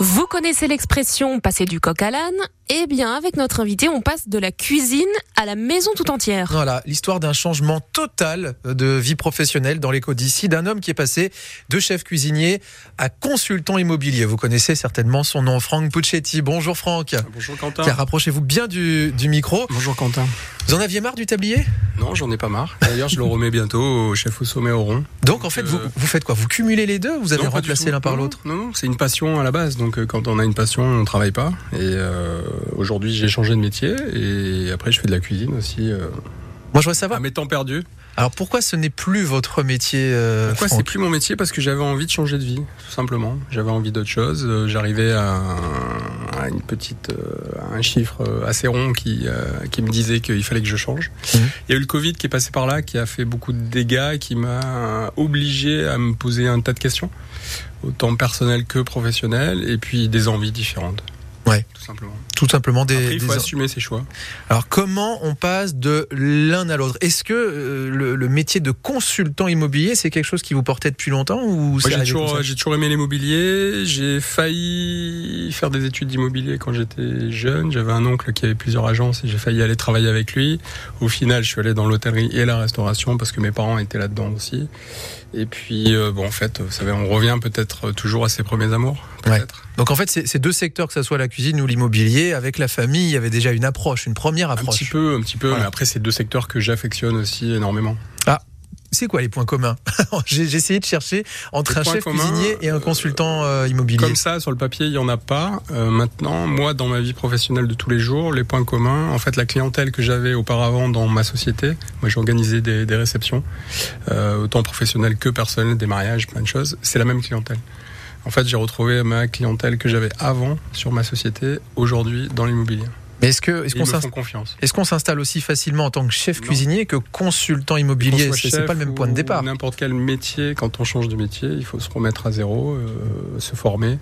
Vous connaissez l'expression passer du coq à l'âne Eh bien, avec notre invité, on passe de la cuisine à la maison tout entière. Voilà, l'histoire d'un changement total de vie professionnelle dans l'écho d'ici, d'un homme qui est passé de chef cuisinier à consultant immobilier. Vous connaissez certainement son nom, Franck Puccetti. Bonjour Franck. Bonjour Quentin. Rapprochez-vous bien du, du micro. Bonjour Quentin. Vous en aviez marre du tablier? Non, j'en ai pas marre. D'ailleurs, je le remets bientôt au chef au sommet au rond. Donc en fait, vous, Euh, vous faites quoi? Vous cumulez les deux ou Vous avez Non, remplacé l'un par l'autre? Non, non, c'est une passion à la base. Donc euh, quand on a une passion, on travaille pas. Et euh, aujourd'hui, j'ai changé de métier. Et après, je fais de la cuisine aussi. euh, Moi, je voudrais savoir. à mes temps perdus. Alors pourquoi ce n'est plus votre métier euh, Pourquoi c'est plus mon métier? Parce que j'avais envie de changer de vie, tout simplement. J'avais envie d'autre chose. Euh, J'arrivais à, à une petite, euh, à un chiffre euh, assez rond qui, euh, qui me disait qu'il fallait que je change. Mhm. Il y a eu le Covid qui est passé par là, qui a fait beaucoup de dégâts, qui m'a obligé à me poser un tas de questions, autant personnelles que professionnelles, et puis des envies différentes. Ouais. Tout simplement. Tout simplement des. Après, il faut des- assumer ses choix. Alors comment on passe de l'un à l'autre? Est-ce que euh, le, le métier de consultant immobilier c'est quelque chose qui vous portait depuis longtemps ou Moi, j'ai toujours, j'ai toujours aimé l'immobilier. J'ai failli faire des études d'immobilier quand j'étais jeune. J'avais un oncle qui avait plusieurs agences et j'ai failli aller travailler avec lui. Au final, je suis allé dans l'hôtellerie et la restauration parce que mes parents étaient là-dedans aussi. Et puis, euh, bon, en fait, vous savez, on revient peut-être toujours à ses premiers amours. Peut-être. Donc en fait c'est ces deux secteurs que ce soit la cuisine ou l'immobilier avec la famille il y avait déjà une approche une première Un approche. petit peu, un petit peu. Voilà. Mais après, c'est deux secteurs que j'affectionne aussi énormément. C'est quoi les points communs? J'ai essayé de chercher entre Les un chef communs, cuisinier et un euh, consultant euh, immobilier. Comme ça, sur le papier, il y en a pas. Euh, maintenant, moi, dans ma vie professionnelle de tous les jours, les points communs, en fait, la clientèle que j'avais auparavant dans ma société, moi, j'organisais des, des réceptions, euh, autant professionnelles que personnelles, des mariages, plein de choses. C'est la même clientèle. En fait, j'ai retrouvé ma clientèle que j'avais avant sur ma société, aujourd'hui dans l'immobilier. Mais est-ce que est-ce qu'on s'installe confiance. est-ce qu'on s'installe aussi facilement en tant que chef Non. cuisinier que consultant immobilier C'est pas le même point de départ. N'importe quel métier, quand on change de métier, il faut se remettre à zéro, euh, se former,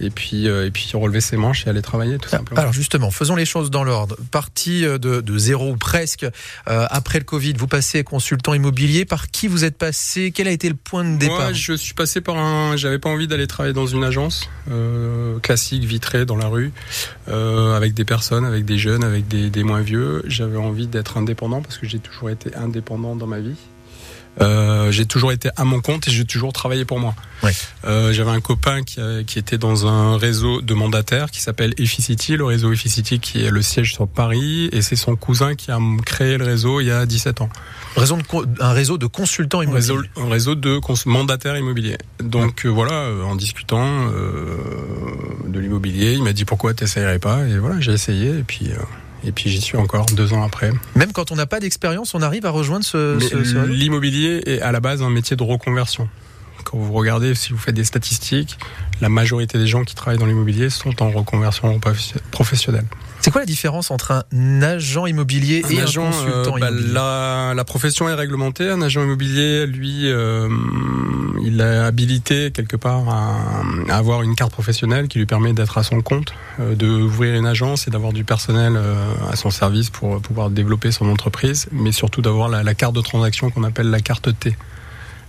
et puis, euh, et puis relever ses manches et aller travailler, tout simplement. Alors justement, faisons les choses dans l'ordre. Parti euh, de, de zéro ou presque euh, après le Covid, vous passez consultant immobilier. Par qui vous êtes passé? Quel a été le point de départ? Moi, je suis passé par un. J'avais pas envie d'aller travailler dans une agence euh, classique, vitrée, dans la rue, euh, avec des personnes, avec des jeunes, avec des, des moins vieux. J'avais envie d'être indépendant parce que j'ai toujours été indépendant dans ma vie. Euh, j'ai toujours été à mon compte et j'ai toujours travaillé pour moi. Ouais. Euh, J'avais un copain qui, a- qui était dans un réseau de mandataires qui s'appelle Efficity, le réseau Efficity qui est le siège sur Paris, et c'est son cousin qui a créé le réseau il y a 17 ans. De un réseau de consultants immobiliers. réseau, un réseau de mandataires immobiliers. Donc euh, voilà, euh, en discutant euh, de l'immobilier, il m'a dit pourquoi t'essayerais pas? Et voilà, j'ai essayé et puis euh, et puis j'y suis encore deux ans après. Même quand on n'a pas d'expérience, on arrive à rejoindre ce, l'immobilier est à la base un métier de reconversion. Quand vous regardez, si vous faites des statistiques, la majorité des gens qui travaillent dans l'immobilier sont en reconversion prof- professionnelle. C'est quoi la différence entre un agent immobilier et un, consultant euh, bah, immobilier? la, la profession est réglementée. Un agent immobilier, lui, euh, il est habilité quelque part à, à avoir une carte professionnelle qui lui permet d'être à son compte, euh, d'ouvrir une agence et d'avoir du personnel euh, à son service pour pouvoir développer son entreprise, mais surtout d'avoir la, la carte de transaction qu'on appelle la carte T.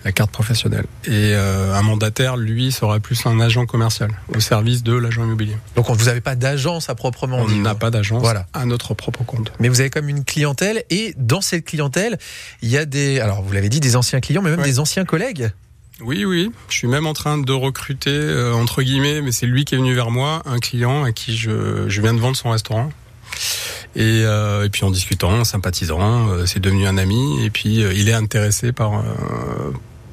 La carte professionnelle. Et euh, un mandataire, lui, sera plus un agent commercial au service de l'agent immobilier. Donc on- vous n'avez pas d'agence à proprement On n'a pas d'agence Voilà. à notre propre compte. Mais vous avez comme une clientèle et dans cette clientèle, il y a des, alors vous l'avez dit, des anciens clients, mais même Ouais. des anciens collègues. Oui, oui. Je suis même en train de recruter, euh, entre guillemets, mais c'est lui qui est venu vers moi, un client à qui je, je viens de vendre son restaurant. Et, euh, et puis en discutant, en sympathisant, euh, c'est devenu un ami. Et puis euh, il est intéressé par,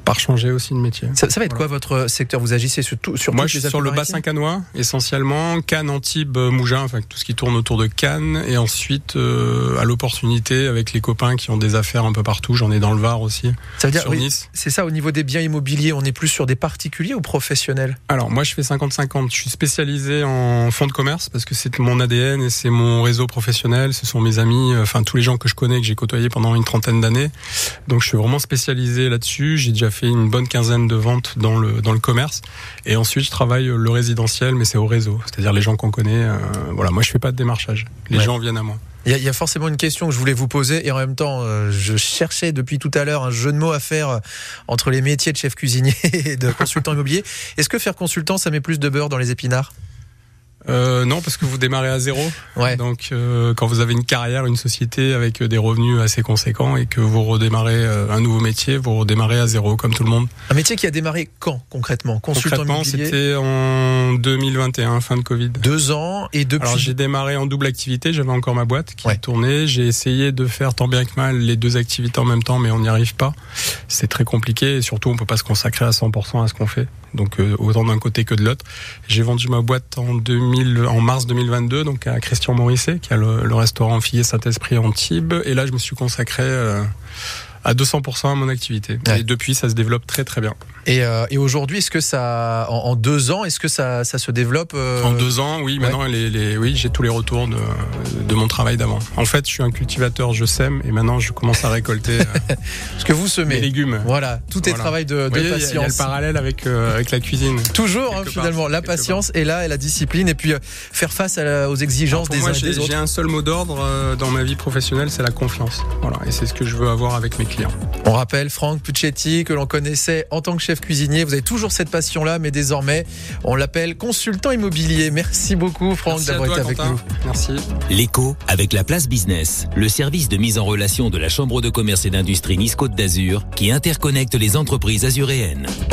par changer aussi de métier. Ça, ça va être Voilà. quoi votre secteur? Vous agissez sur tout, sur Moi, je suis sur le bassin canois, essentiellement, Cannes, Antibes, Mougins, enfin tout ce qui tourne autour de Cannes, et ensuite euh, à l'opportunité avec les copains qui ont des affaires un peu partout. J'en ai dans le Var aussi, Ça veut dire, sur oui, Nice. c'est ça au niveau des biens immobiliers, on est plus sur des particuliers ou professionnels? Alors moi je fais 50-50. Je suis spécialisé en fonds de commerce parce que c'est mon ADN et c'est mon réseau professionnel. Ce sont mes amis, euh, enfin tous les gens que je connais que j'ai côtoyés pendant une trentaine d'années. Donc je suis vraiment spécialisé là-dessus. J'ai déjà fait une bonne quinzaine de ventes dans le dans le commerce. Et ensuite je travaille le résidentiel, mais c'est au réseau, c'est-à-dire les gens qu'on connaît. euh, voilà, moi je fais pas de démarchage. Les Ouais. gens viennent à moi. Il y, a forcément une question que je voulais vous poser et en même temps, euh, je cherchais depuis tout à l'heure un jeu de mots à faire euh, entre les métiers de chef cuisinier et de consultant immobilier. Est-ce que faire consultant, ça met plus de beurre dans les épinards? Euh, non, parce que vous démarrez à zéro. Ouais. Donc, euh, quand vous avez une carrière, une société avec des revenus assez conséquents et que vous redémarrez euh, un nouveau métier, vous redémarrez à zéro, comme tout le monde. Un métier qui a démarré quand concrètement? Consultant Concrètement, c'était en 2021, fin de Covid. Deux ans et depuis. Alors, j'ai démarré en double activité. J'avais encore ma boîte qui tournait. J'ai essayé de faire tant bien que mal les deux activités en même temps, mais on n'y arrive pas. C'est très compliqué et surtout, on peut pas se consacrer à 100% à ce qu'on fait. Donc, autant d'un côté que de l'autre. J'ai vendu ma boîte en 2000 en mars 2022, donc à Christian Morisset, qui a le, restaurant Fillet Saint-Esprit en Tibes. Et là, je me suis consacré euh, à 200% à mon activité. Et depuis, ça se développe très très bien. Et, euh, et aujourd'hui, est-ce que ça, en, deux ans, est-ce que ça, ça se développe euh... En deux ans, oui. Maintenant, les, les, oui, j'ai tous les retours de, de mon travail d'avant. En fait, je suis un cultivateur, je sème, et maintenant, je commence à récolter euh, ce que vous semez. Les légumes. Voilà, tout est travail de, de patience. Il y, a le parallèle avec avec la cuisine. Toujours, hein, finalement, la patience est là et la discipline, et puis faire face à aux exigences des uns et des autres. J'ai un seul mot d'ordre dans ma vie professionnelle, c'est la confiance. Voilà, et c'est ce que je veux avoir avec mes clients. On rappelle Franck Puccetti que l'on connaissait en tant que chef cuisinier. Vous avez toujours cette passion-là, mais désormais, on l'appelle consultant immobilier. Merci beaucoup, Franck, d'avoir été avec nous. Merci. L'écho avec la place business, le service de mise en relation de la Chambre de commerce et d'industrie Nice Côte d'Azur qui interconnecte les entreprises azuréennes.